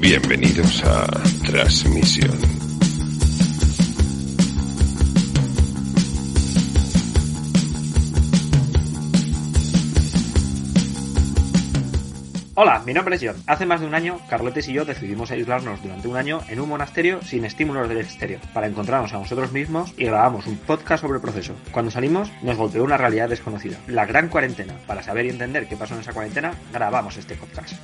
Bienvenidos a Transmisión. Hola, mi nombre es John. Hace más de un año, Carletes y yo decidimos aislarnos durante un año en un monasterio sin estímulos del exterior, para encontrarnos a nosotros mismos y grabamos un podcast sobre el proceso. Cuando salimos, nos golpeó una realidad desconocida, la gran cuarentena. Para saber y entender qué pasó en esa cuarentena, grabamos este podcast.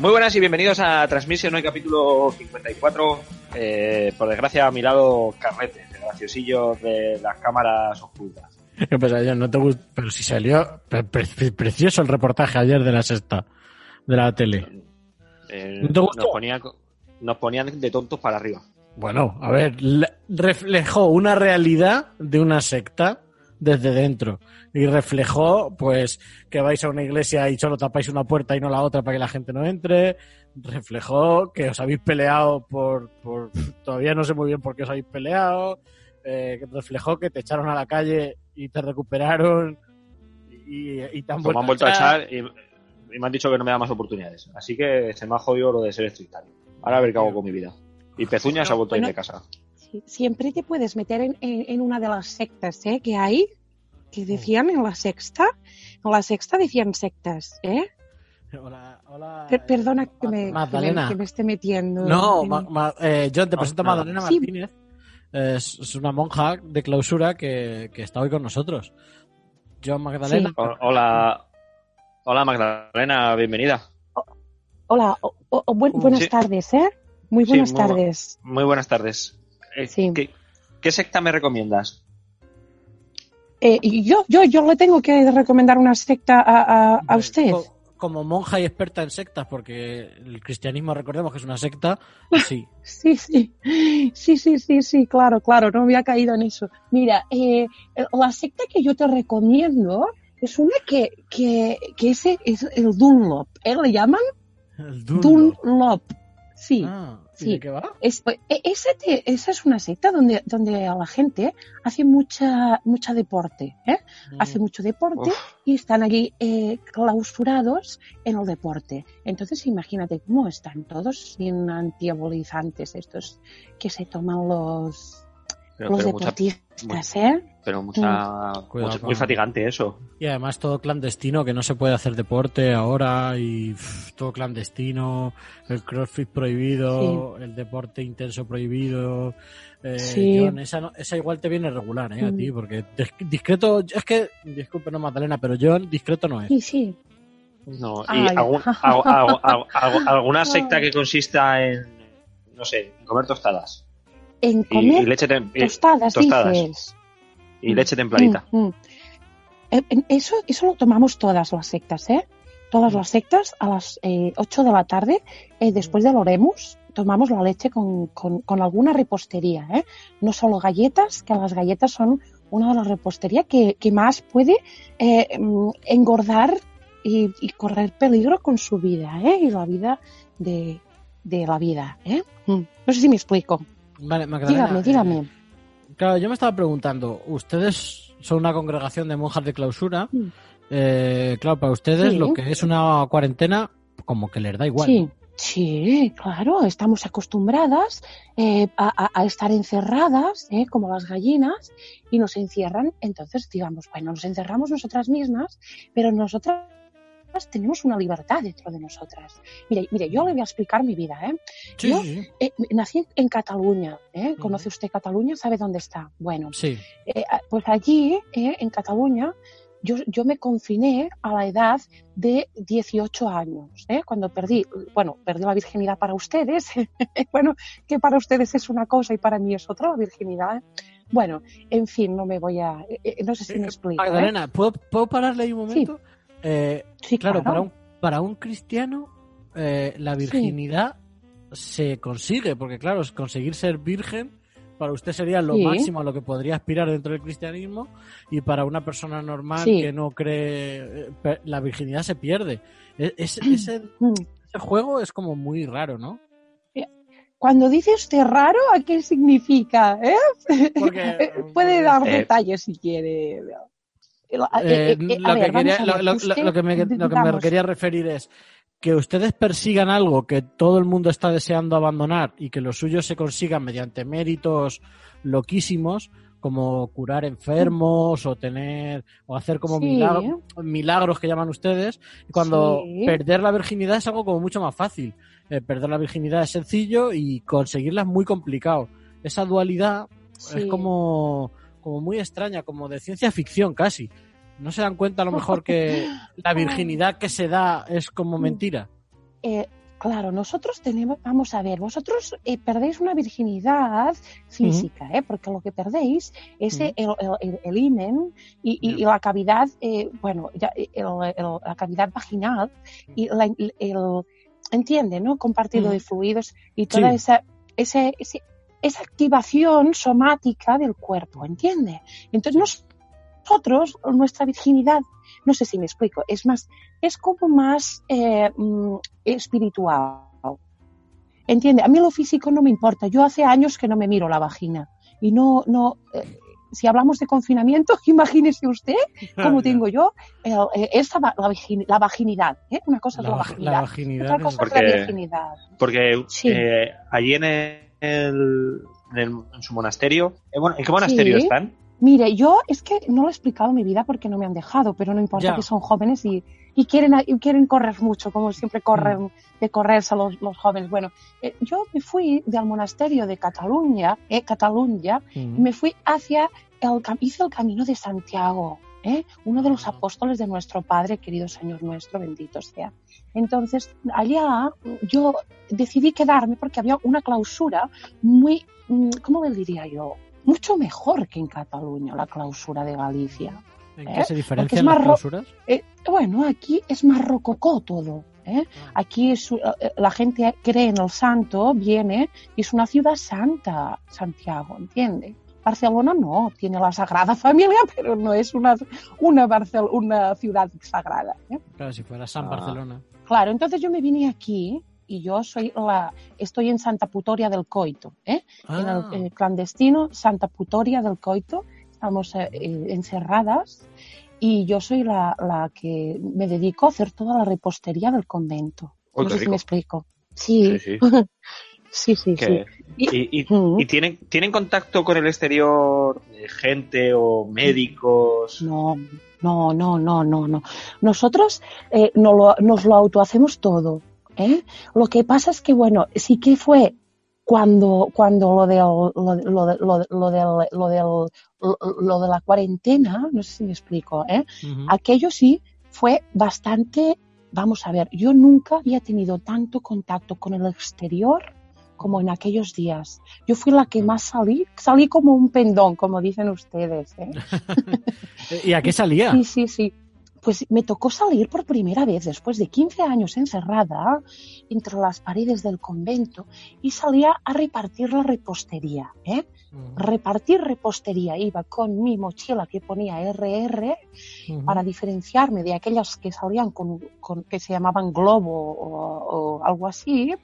Muy buenas y bienvenidos a Transmisión, hoy capítulo 54. Eh, por desgracia, a mi lado, Carletes, el graciosillo de las cámaras ocultas. ¿Qué pasa, John? No te gusta, pero si salió pre- pre- precioso el reportaje ayer de la sexta, de la tele. Eh, ¿No te gustó? nos, ponían, nos ponían de tontos para arriba. Bueno, a ver, le- reflejó una realidad de una secta desde dentro y reflejó, pues, que vais a una iglesia y solo tapáis una puerta y no la otra para que la gente no entre. Reflejó que os habéis peleado por, por todavía no sé muy bien por qué os habéis peleado. Eh, reflejó que te echaron a la calle y te recuperaron y, y te han Pues me han vuelto a echar y, y me han dicho que no me da más oportunidades. Así que se me ha jodido lo de ser estrictario. Ahora a ver qué hago con mi vida. Y Pezuña se ha vuelto a ir de casa. Sí, Siempre te puedes meter en, en- en una de las sectas ¿eh? que hay, que decían en la sexta. En la sexta decían sectas, ¿eh? Hola, hola. Per- perdona eh, que me, que me- Magdalena. que me esté metiendo. No, en- Ma- Ma- eh, John, te No, presento a. Magdalena Sí. Martínez. Es, es una monja de clausura que, que está hoy con nosotros. John Magdalena. Sí. O- Hola, hola Magdalena, bienvenida. Hola, o- o- o buen- buenas sí. tardes, ¿eh? Muy Sí, buenas muy tardes. Muy buenas tardes. Eh, Sí. ¿qué, qué secta me recomiendas? Eh, y yo, yo, yo le tengo que recomendar una secta a, a- a usted. co- Como monja y experta en sectas, porque el cristianismo, recordemos que es una secta, sí. Sí, sí, sí, sí, sí, sí, claro, claro, no había caído en eso. Mira, eh, la secta que yo te recomiendo es una que, que, que ese es el Dunlop, ¿eh? ¿Le llaman? El Dunlop. Dunlop. Sí. Ah, ¿y sí. de qué va? Es, e- te- esa es una secta donde, donde la gente hace mucha, mucha deporte, ¿eh? Hace mucho deporte Uf. y están allí eh, clausurados en el deporte. Entonces imagínate cómo están todos sin antiabolizantes estos que se toman los, Pero, los pero mucha, deportistas, ¿eh? pero mucha, Cuidado mucha- muy fatigante eso. Y además todo clandestino, que no se puede hacer deporte ahora y pff, todo clandestino, el crossfit prohibido, el deporte intenso prohibido. Eh, Sí. John, esa, no- esa igual te viene regular, ¿eh? A Mm. ti, porque dis- discreto, es que, disculpe, no Magdalena, pero John discreto no es. Sí, sí. No, y Ay. algún- algo- algo- algo- algo- alguna secta que consista en, no sé, en comer tostadas. En Y, comer y leche, y- tostadas, tostadas. dices. y leche templadita. Mm, mm. Eh, en- Eso, eso lo tomamos todas las sectas, ¿eh? Todas las sectas a las eh, 8 de la tarde, eh, después del Oremus, tomamos la leche con, con- con alguna repostería, ¿eh? No solo galletas, que las galletas son una de las reposterías que, que más puede eh, mm, engordar y, y correr peligro con su vida, ¿eh? Y la vida de, de la vida, ¿eh? Mm. No sé si me explico. Vale, Magdalena. Dígame, eh, dígame. Claro, yo me estaba preguntando, ustedes son una congregación de monjas de clausura. Eh, claro, para ustedes Sí. lo que es una cuarentena, como que les da igual. Sí, sí, claro, estamos acostumbradas eh, a, a- a estar encerradas, eh, como las gallinas, y nos encierran. Entonces, digamos, bueno, nos encerramos nosotras mismas, pero nosotras tenemos una libertad dentro de nosotras. Mire, mire, yo le voy a explicar mi vida, ¿eh? Sí, Yo- sí, sí. Eh, nací en Cataluña, ¿eh? ¿Conoce usted Cataluña? ¿Sabe dónde está? Bueno, Sí. eh, pues allí, eh, en Cataluña, yo, yo me confiné a la edad de 18 años, ¿eh? cuando perdí, bueno, perdí la virginidad para ustedes, bueno, que para ustedes es una cosa y para mí es otra la virginidad. Bueno, en fin, no me voy a, no sé si me explico. ¿eh? Magdalena, ¿puedo, ¿puedo pararle ahí un momento? Eh, Sí, claro, claro. para un, para un cristiano eh, la virginidad se consigue, porque claro, es conseguir ser virgen para usted sería lo Sí. máximo a lo que podría aspirar dentro del cristianismo y para una persona normal Sí. que no cree eh, la virginidad se pierde. E- es- ese, ese juego es como muy raro, ¿no? Cuando dice usted raro, ¿a qué significa? eh? Porque- Puede dar Eh, detalles si quiere. Lo, que me, quería referir es que ustedes persigan algo que todo el mundo está deseando abandonar y que lo suyo se consiga mediante méritos loquísimos como curar enfermos o tener o hacer como Sí. milagro- milagros que llaman ustedes cuando Sí. perder la virginidad es algo como mucho más fácil Eh, perder la virginidad es sencillo y conseguirla es muy complicado esa dualidad es como, como muy extraña, como de ciencia ficción casi. ¿No se dan cuenta a lo mejor que la virginidad que se da es como Mm. mentira? Eh, claro, nosotros tenemos, vamos a ver, vosotros eh, perdéis una virginidad física, ¿eh? porque lo que perdéis es Ujú. el, el, el- el himen y, y- y la cavidad, eh, bueno, ya, el- el- la cavidad vaginal y la, el, entiende, ¿no? Compartido de fluidos y toda Sí. esa, ese- ese- esa activación somática del cuerpo, ¿entiende? Entonces nosotros, nuestra virginidad, no sé si me explico, es más, es como más eh, mm, espiritual. ¿Entiende? A mí lo físico no me importa. Yo hace años que no me miro la vagina. Y no, no, eh, si hablamos de confinamiento, imagínese usted cómo tengo yo el- eh, esta, la, virgin- la vaginidad. ¿eh? Una cosa es La, la, vag- vaginidad. la vaginidad Otra es- cosa Porque- es la virginidad. Porque Sí. eh, allí en el, en, el- en su monasterio, eh, bueno, ¿en qué monasterio Sí. están? Mire, yo es que no lo he explicado en mi vida porque no me han dejado, pero no importa Ya. que son jóvenes y, y quieren, y quieren correr mucho, como siempre corren Mm. de correrse los, los jóvenes. Bueno, eh, yo me fui del monasterio de Cataluña, eh, Cataluña, y me fui hacia el, cam- hice el camino de Santiago, ¿eh? uno de los Ah. apóstoles de nuestro Padre, querido Señor nuestro, bendito sea. Entonces, allá yo decidí quedarme porque había una clausura muy, mm, ¿cómo le diría yo? Mucho mejor que en Cataluña, la clausura de Galicia. ¿En ¿eh? qué se diferencian es las clausuras? Eh, bueno, aquí es más rococó todo. ¿eh? Aquí es, la gente cree en el santo, viene y es una ciudad santa, Santiago, ¿entiende? Barcelona no, tiene la Sagrada Familia, pero no es una, una, Barcel- una ciudad sagrada. ¿eh? Claro, si fuera San Ah. Barcelona. Claro, entonces yo me vine aquí y yo soy la, estoy en Santa Putoria del Coito, ¿eh? en Ah, el eh, clandestino Santa Putoria del Coito, estamos eh, eh, encerradas y yo soy la, la que me dedico a hacer toda la repostería del convento. No sé si me explico. Sí, Sí, sí. sí, sí. Que- sí. ¿Y, y- y tienen, tienen contacto con el exterior de gente o médicos? No, no, no, no, no, no. Nosotros eh, no lo- nos lo autohacemos todo. ¿eh? Lo que pasa es que, bueno, sí que fue cuando, cuando lo, del, lo, lo, de- lo, de- lo del, lo, del, lo, lo de la cuarentena, no sé si me explico, ¿eh? aquello sí fue bastante, vamos a ver, yo nunca había tenido tanto contacto con el exterior como en aquellos días. Yo fui la que más salí, salí como un pendón, como dicen ustedes. ¿eh? ¿Y a qué salía? Sí, sí, sí. Pues me tocó salir por primera vez después de 15 años encerrada entre las paredes del convento y salía a repartir la repostería. ¿eh? Ujú, Repartir repostería. Iba con mi mochila que ponía RR para diferenciarme de aquellas que salían con, con- que se llamaban globo o, o algo así.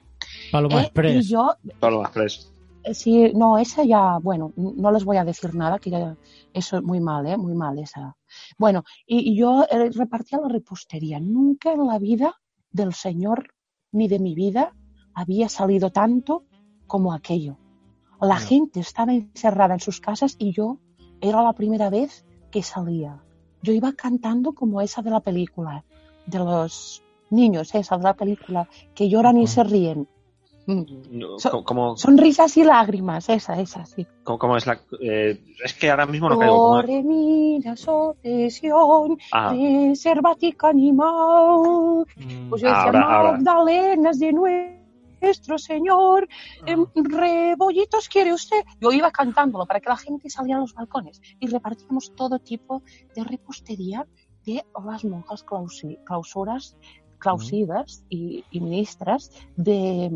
Paloma ¿eh? Express. Y yo, Paloma Express. eh, sí, no, esa ya, bueno, no les voy a decir nada, que ya, eso es muy mal, ¿eh? Muy mal esa. Bueno, y, y yo eh, repartía la repostería. Nunca en la vida del Señor ni de mi vida había salido tanto como aquello. La gente estaba encerrada en sus casas y yo era la primera vez que salía. Yo iba cantando como esa de la película, de los niños, esa de la película, que lloran y se ríen. Mm. No, So- ¿cómo- ¿Cómo, Sonrisas y lágrimas, esa, esa, sí. cómo- cómo es la...? eh, es que ahora mismo no caigo. ¿cómo es? Ore mira sotesión, Ah, reservatica animal. Mm. Pues yo decía, Ahora, ahora. Magdalenas de nuestro Señor, em, Ah. rebollitos quiere usted. Yo iba cantándolo para que la gente saliera a los balcones y repartíamos todo tipo de repostería de las monjas clausuras, clausidas y, y ministras de,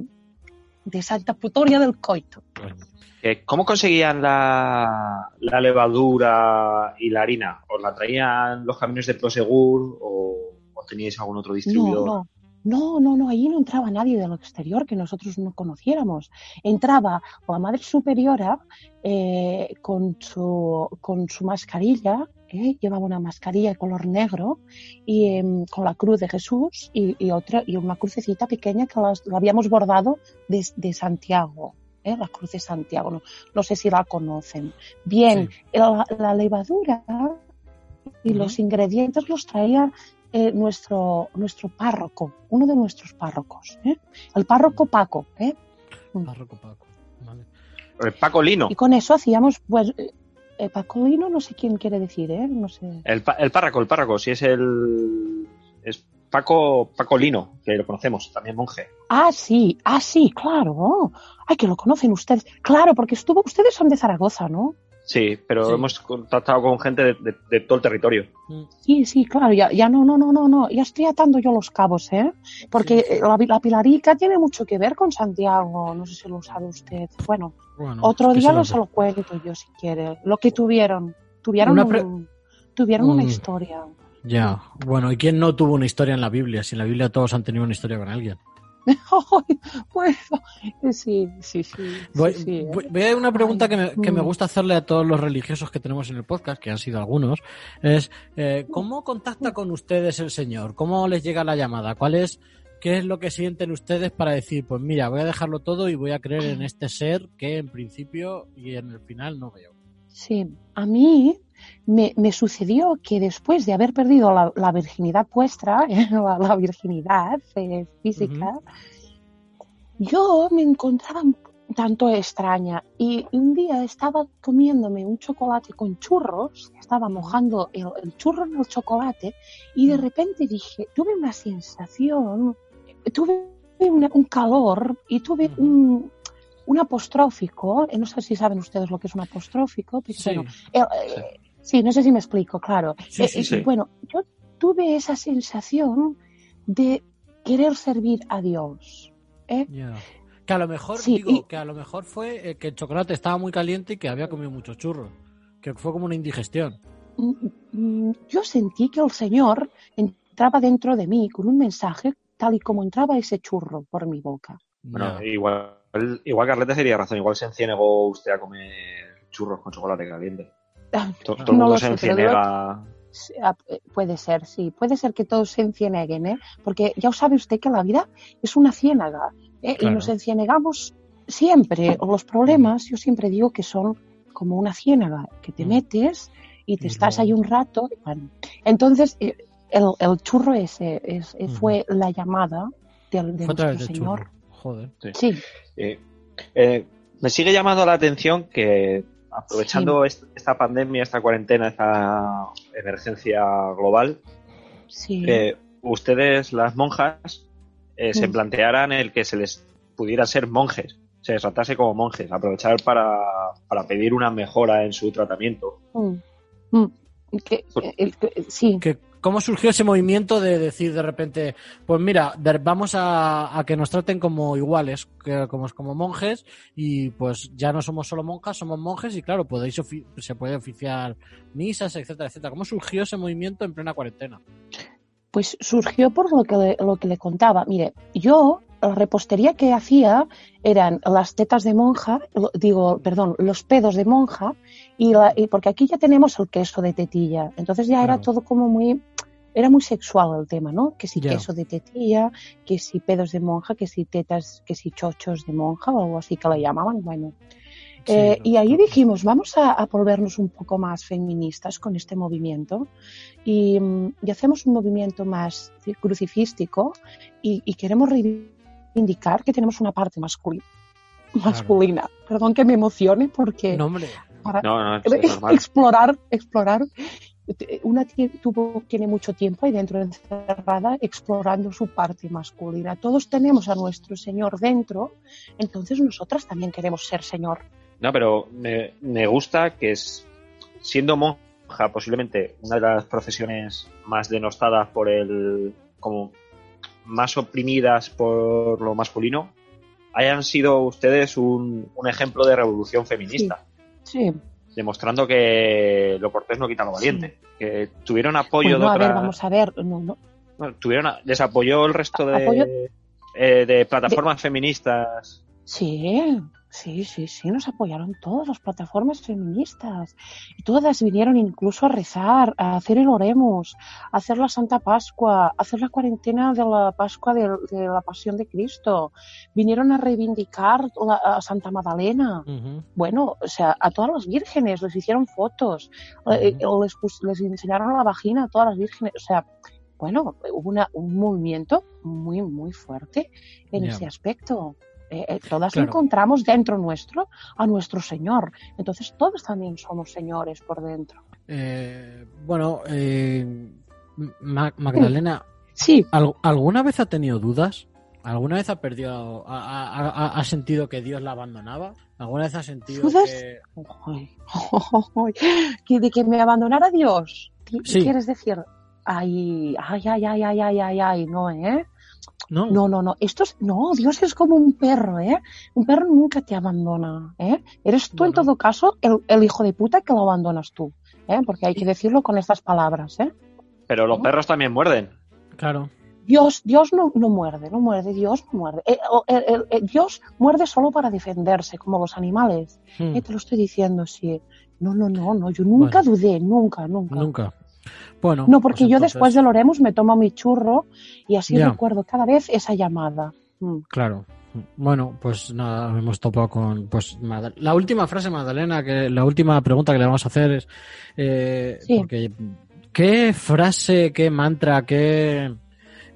de Santa Putoria del Coito. Eh, ¿Cómo conseguían la, la levadura y la harina? ¿Os la traían los camiones de Prosegur o, o teníais algún otro No, distribuidor? no. No, no, no, allí no entraba nadie del exterior que nosotros no conociéramos. Entraba la Madre Superiora eh, con, su, con su mascarilla ¿eh? llevaba una mascarilla de color negro y em, con la cruz de Jesús y, y otra y una crucecita pequeña que la, la habíamos bordado de, de Santiago. ¿eh? La cruz de Santiago, no, no sé si la conocen. Bien, la, la levadura y los ingredientes los traía eh, nuestro, nuestro párroco, uno de nuestros párrocos, ¿eh? el párroco Paco. ¿eh? Párroco Paco. Vale. El Paco Lino. Y con eso hacíamos, pues, eh, eh, Pacolino, no sé quién quiere decir, ¿eh? No sé. El, el párraco, el párraco, sí es el. Es Paco, Paco Lino, que lo conocemos, también monje. Ah, sí, ah, sí, claro. Ay, que lo conocen ustedes. Claro, porque estuvo, ustedes son de Zaragoza, ¿no? Sí, pero Sí. hemos contactado con gente de, de- de todo el territorio. Mm. Sí, sí, claro, ya, ya no, no, no, no, no, ya estoy atando yo los cabos, ¿eh? Porque Sí, la, la Pilarica tiene mucho que ver con Santiago, no sé si lo sabe usted. Bueno, Bueno, otro día se lo se lo cuento yo si quiere. Lo que tuvieron, tuvieron, Una un- tuvieron una Mm. historia. Ya, bueno, ¿y quién no tuvo una historia en la Biblia? Si en la Biblia todos han tenido una historia con alguien. Pues, sí, sí, sí. Voy, sí, sí, ¿eh? voy- voy a una pregunta Ay, que me, que me mm. gusta hacerle a todos los religiosos que tenemos en el podcast, que han sido algunos, es eh, ¿cómo contacta con ustedes el Señor? ¿Cómo les llega la llamada? ¿Cuál es, qué es lo que sienten ustedes para decir, pues mira, voy a dejarlo todo y voy a creer en este ser que en principio y en el final no veo? Sí, a mí me, me sucedió que después de haber perdido la, la virginidad vuestra, la, la virginidad eh, física, yo me encontraba un tanto extraña y un día estaba comiéndome un chocolate con churros, estaba mojando el, el churro en el chocolate y de repente dije, tuve una sensación, tuve una- un calor y tuve un, un apostrófico, eh, no sé si saben ustedes lo que es un apostrófico, pero Sí, bueno, eh, sí, no sé si me explico, claro. Sí, Eh, sí, eh, sí. Bueno, yo tuve esa sensación de querer servir a Dios. ¿eh? Que a lo mejor, Sí, digo, y- que a lo mejor fue eh, que el chocolate estaba muy caliente y que había comido muchos churros. Que fue como una indigestión. Mm, mm, Yo sentí que el Señor entraba dentro de mí con un mensaje tal y como entraba ese churro por mi boca. Bueno, igual, igual Carlete sería razón, igual se encienegó usted a comer churros con chocolate caliente. To- Todo, No mundo se. Sí, ah, eh, Puede ser, sí. Puede ser que todos se encieneguen, ¿eh? Porque ya sabe usted que la vida es una ciénaga, ¿eh? Claro. Y nos encienegamos siempre. Los problemas, yo siempre digo que son como una ciénaga, que te Mm. metes y te Y estás luego- ahí un rato. Bueno, entonces, eh, el, el churro ese es- Ujú. fue la llamada del, de nuestro Señor. churro. Joder. Sí, Eh, eh, me sigue llamando la atención que aprovechando est- esta pandemia, esta cuarentena, esta emergencia global, sí. que ustedes, las monjas, eh, se Mm. plantearan el que se les pudiera ser monjes, se les tratase como monjes, aprovechar para, para pedir una mejora en su tratamiento. Mm. Mm. Que- eh, el- que- sí. que ¿Cómo surgió ese movimiento de decir de repente, pues mira, vamos a, a que nos traten como iguales, que, como, como monjes, y pues ya no somos solo monjas, somos monjes, y claro, podéis se puede oficiar misas, etcétera, etcétera. ¿Cómo surgió ese movimiento en plena cuarentena? Pues surgió por lo que, le- lo que le contaba. Mire, yo la repostería que hacía eran las tetas de monja, digo, perdón, los pedos de monja, y, la- y porque aquí ya tenemos el queso de tetilla. Entonces ya era todo como muy, era muy sexual el tema, ¿no? Que si Ya. queso de tetilla, que si pedos de monja, que si tetas, que si chochos de monja o algo así que le llamaban. Bueno, Sí, eh, y ahí dijimos, vamos a, a volvernos un poco más feministas con este movimiento y, mm, y hacemos un movimiento más ci- crucifístico y, y queremos reivindicar que tenemos una parte masculina. masculina. Perdón que me emocione porque No, hombre, No, para no, explorar, explorar, una tuvo, tiene mucho tiempo ahí dentro encerrada explorando su parte masculina. Todos tenemos a nuestro Señor dentro, entonces nosotras también queremos ser Señor. No, pero me, me gusta que es, siendo monja, posiblemente una de las profesiones más denostadas por el. como más oprimidas por lo masculino, hayan sido ustedes un, un ejemplo de revolución feminista, Sí. Demostrando que lo cortés no quita lo valiente, que tuvieron apoyo Bueno, de a ver, vamos a ver. No, no. bueno, tuvieron a- les apoyó el resto de, eh, de plataformas feministas. Sí, Sí, sí, sí, nos apoyaron todas las plataformas feministas. Y todas vinieron incluso a rezar, a hacer el Oremus, a hacer la Santa Pascua, a hacer la cuarentena de la Pascua de, de la Pasión de Cristo. Vinieron a reivindicar la, a Santa Magdalena. Ujú. Bueno, o sea, a todas las vírgenes les hicieron fotos, eh, eh, les, les enseñaron la vagina a todas las vírgenes. O sea, bueno, hubo una- un movimiento muy, muy fuerte en ese aspecto. Eh, eh, todas Claro. encontramos dentro nuestro a nuestro Señor. Entonces todos también somos señores por dentro. Eh, bueno, eh, Ma- Magdalena, Sí, ¿al- ¿alguna vez ha tenido dudas? ¿Alguna vez ha perdido, ha, ha- ha- ha sentido que Dios la abandonaba? ¿Alguna vez ha sentido ¿Dudas? que... Ay, que de que me abandonara Dios. ¿Qué Sí. quieres decir? Ay, ay, ay, ay, ay, ay, ay, no, ¿eh? No, No, no, no. Esto es, no, Dios es como un perro, ¿eh? Un perro nunca te abandona, ¿eh? Eres tú, en todo caso, el, el hijo de puta que lo abandonas tú, ¿eh? Porque hay que decirlo con estas palabras, ¿eh? Pero los perros también muerden. claro. Dios, Dios no, no muerde, no muerde, Dios no muerde. Eh, el- el- Dios muerde solo para defenderse, como los animales. Mm, Eh, te lo estoy diciendo, sí. No, no, no, no, yo nunca Bueno. dudé, nunca, nunca. Nunca. Bueno. No, porque pues yo entonces- después del Oremos me tomo mi churro y así Ya. recuerdo cada vez esa llamada. Mm. Claro. Bueno, pues nada, hemos topado con pues la última frase, Magdalena, que la última pregunta que le vamos a hacer es eh, Sí. porque ¿qué frase, qué mantra, qué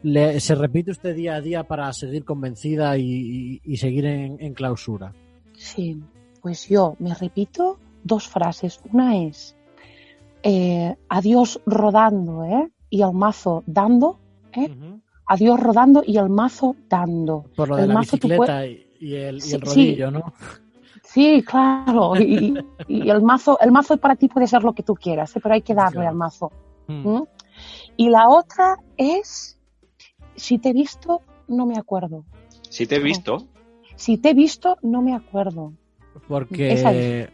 le- se repite usted día a día para seguir convencida y, y- y seguir en, en clausura? Sí, pues yo me repito dos frases. Una es eh, adiós rodando, ¿eh? Y el mazo dando, ¿eh? Ujú. Adiós rodando y el mazo dando. Por lo de El la mazo tú bicicleta y, y el, y Sí, el rodillo, ¿no? Sí, claro. Y, y el mazo, el mazo para ti puede ser lo que tú quieras, ¿eh? pero hay que darle Claro. al mazo. Mm. ¿Mm? Y la otra es si te he visto, no me acuerdo. Si te he visto, Si te he visto, no me acuerdo. Esa Porque es.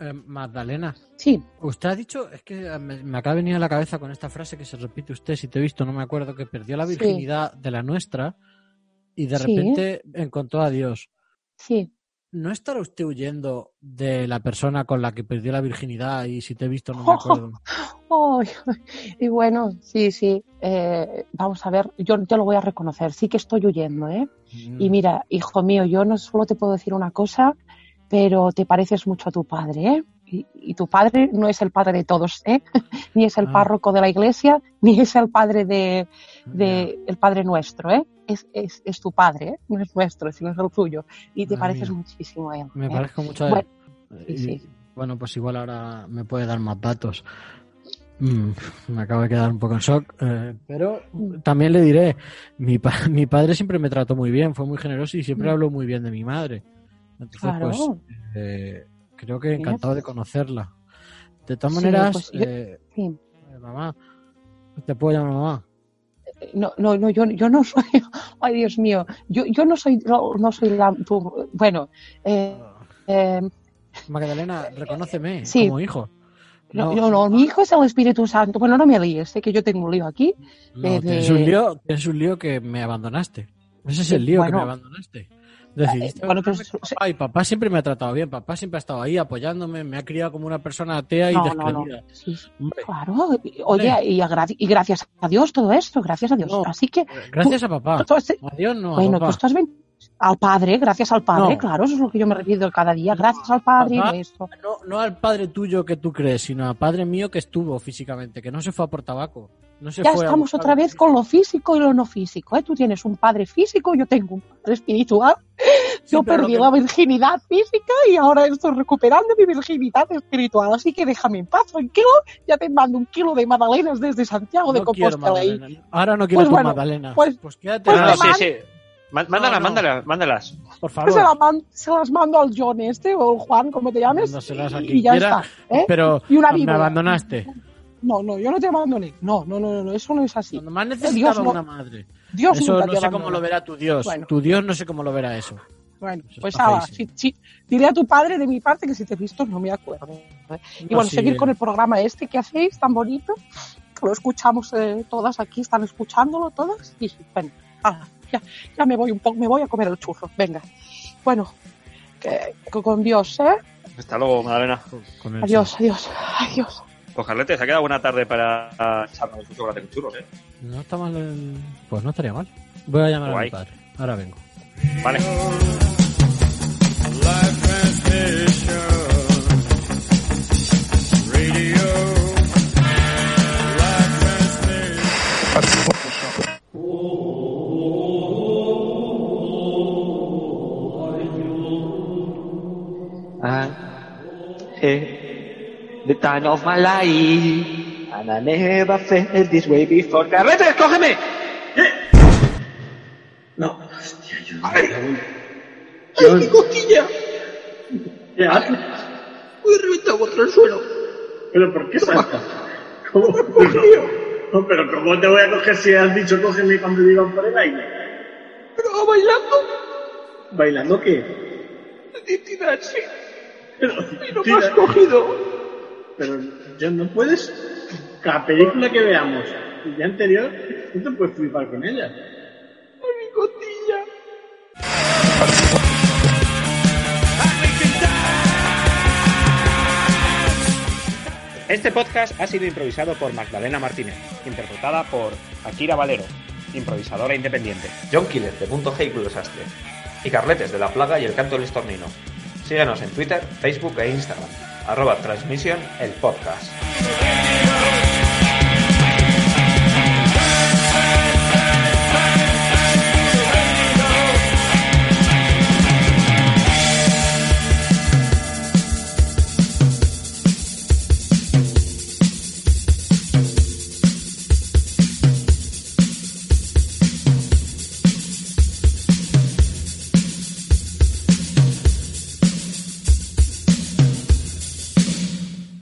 Eh, Magdalena, Sí, Usted ha dicho, es que eh, me, me acaba de venir a la cabeza con esta frase que se repite usted, si te he visto, no me acuerdo, que perdió la Sí. virginidad de la nuestra y de Sí. repente encontró a Dios. sí. ¿No estará usted huyendo de la persona con la que perdió la virginidad y si te he visto no me acuerdo? Ay, y bueno, sí, sí. eh, vamos a ver, yo te lo voy a reconocer. Sí que estoy huyendo, ¿eh? Y Mm, mira, hijo mío, yo no solo te puedo decir una cosa, pero te pareces mucho a tu padre, ¿eh? Y, y tu padre no es el padre de todos, ¿eh? Ni es el Ah. párroco de la iglesia, ni es el padre de, de el padre nuestro, ¿eh? Es, es, es tu padre, ¿eh? No es nuestro, sino es el tuyo. Y te Madre pareces mía. muchísimo a él. Me ¿eh? parezco mucho a él. Bueno, Y- sí, sí. bueno, pues igual ahora me puede dar más datos. Mm, me acabo de quedar un poco en shock, eh, pero Mm. también le diré, mi, pa- mi padre siempre me trató muy bien, fue muy generoso y siempre Mm. habló muy bien de mi madre. Entonces, Claro. pues, eh, creo que encantado de conocerla. De todas Sí, maneras, pues yo- eh, Sí. eh, mamá, te puedo llamar mamá. No, no, no, yo, yo no soy, ay Dios mío, yo, yo no soy, no, no soy la, bueno, eh, eh, Magdalena, reconóceme Sí. como hijo. no, no, no, mi hijo es el Espíritu Santo, bueno, no me líes, sé que yo tengo un lío aquí, No, de- tienes, un lío, tienes un lío que me abandonaste. Ese es el lío Bueno. que me abandonaste. Decidiste Eh, se- papá papá siempre me ha tratado bien. Papá siempre ha estado ahí apoyándome, me ha criado como una persona atea y no, no, no, descreída. sí, claro, oye, y, y gracias a Dios todo esto, gracias a Dios, No. así que, gracias a papá. tú has- Adiós, no. a bueno, papá. tú estás bien, al Padre, gracias al Padre, No. claro, eso es lo que yo me repito cada día, gracias al Padre, Papá, esto, No, no al padre tuyo que tú crees, sino al padre mío que estuvo físicamente, que no se fue a por tabaco. No se ya fue estamos otra vez con lo físico y lo no físico, ¿eh? Tú tienes un padre físico, yo tengo un padre espiritual. Sí, Yo perdí que- la virginidad física y ahora estoy recuperando mi virginidad espiritual. Así que déjame en paz, tranquilo. Ya te mando un kilo de magdalenas desde Santiago de No Compostela. ahí. Magdalena. Ahora no quiero Pues tu bueno, Magdalena. pues- Pues quédate. pues no, sí, sí. Mándalas, No, no. mándalas, mándalas. por Pues favor. se, la man- se las mando al John este o al Juan, como te llames. Y, y ya quiera, está. ¿eh? Pero Y una me abandonaste. No, no, yo no te abandoné. No, no, no, no, no, eso no es así. Cuando más Dios necesitaba no- una madre. Dios Eso nunca no sé cómo lo verá tu Dios. Bueno. Tu Dios no sé cómo lo verá eso. Bueno, Eso pues ahora, sí, sí, diré a tu padre de mi parte que si te he visto no me acuerdo. ¿eh? Y No, bueno, sí, seguir eh, con el programa este que hacéis tan bonito, que lo escuchamos eh, todas aquí, están escuchándolo todas. Y bueno, ah, ya, ya me voy un poco, me voy a comer el churro, venga. Bueno, que, que con Dios, ¿eh? Hasta luego, Madalena. Con Adiós, adiós, adiós. Pues Carlete, se ha quedado buena tarde para echarnos un chocolate con churros, ¿eh? No está mal el... Pues no estaría mal. Voy a llamar a Guay. mi padre. Ahora vengo. Vale. Live transmission. The time of my life, and I never felt this way before. ¡Carletes, cógeme! No, hostia, yo. ¡Ay! John, ¡Mi costilla! ¿qué haces? ¡Uy, reventado contra el suelo! ¿Pero por qué saltas? ¿Cómo? No, pero ¿cómo te voy a coger si has dicho cógeme cuando digan por el aire? ¡Pero bailando! ¿Bailando qué? ¡Tira, sí! Pero, ¡Y no me has cogido! Pero John, no puedes. Cada película que veamos, el día anterior, no te puedes flipar con ella. ¡Ay, mi costilla! Este podcast ha sido improvisado por Magdalena Martínez, interpretada por Akira Valero, improvisadora independiente. John Killer de Punto G y Club Desastre. Y Carletes de La Plaga y el Canto del Estornino. Síguenos en Twitter, Facebook e Instagram. Arroba Transmisión el podcast.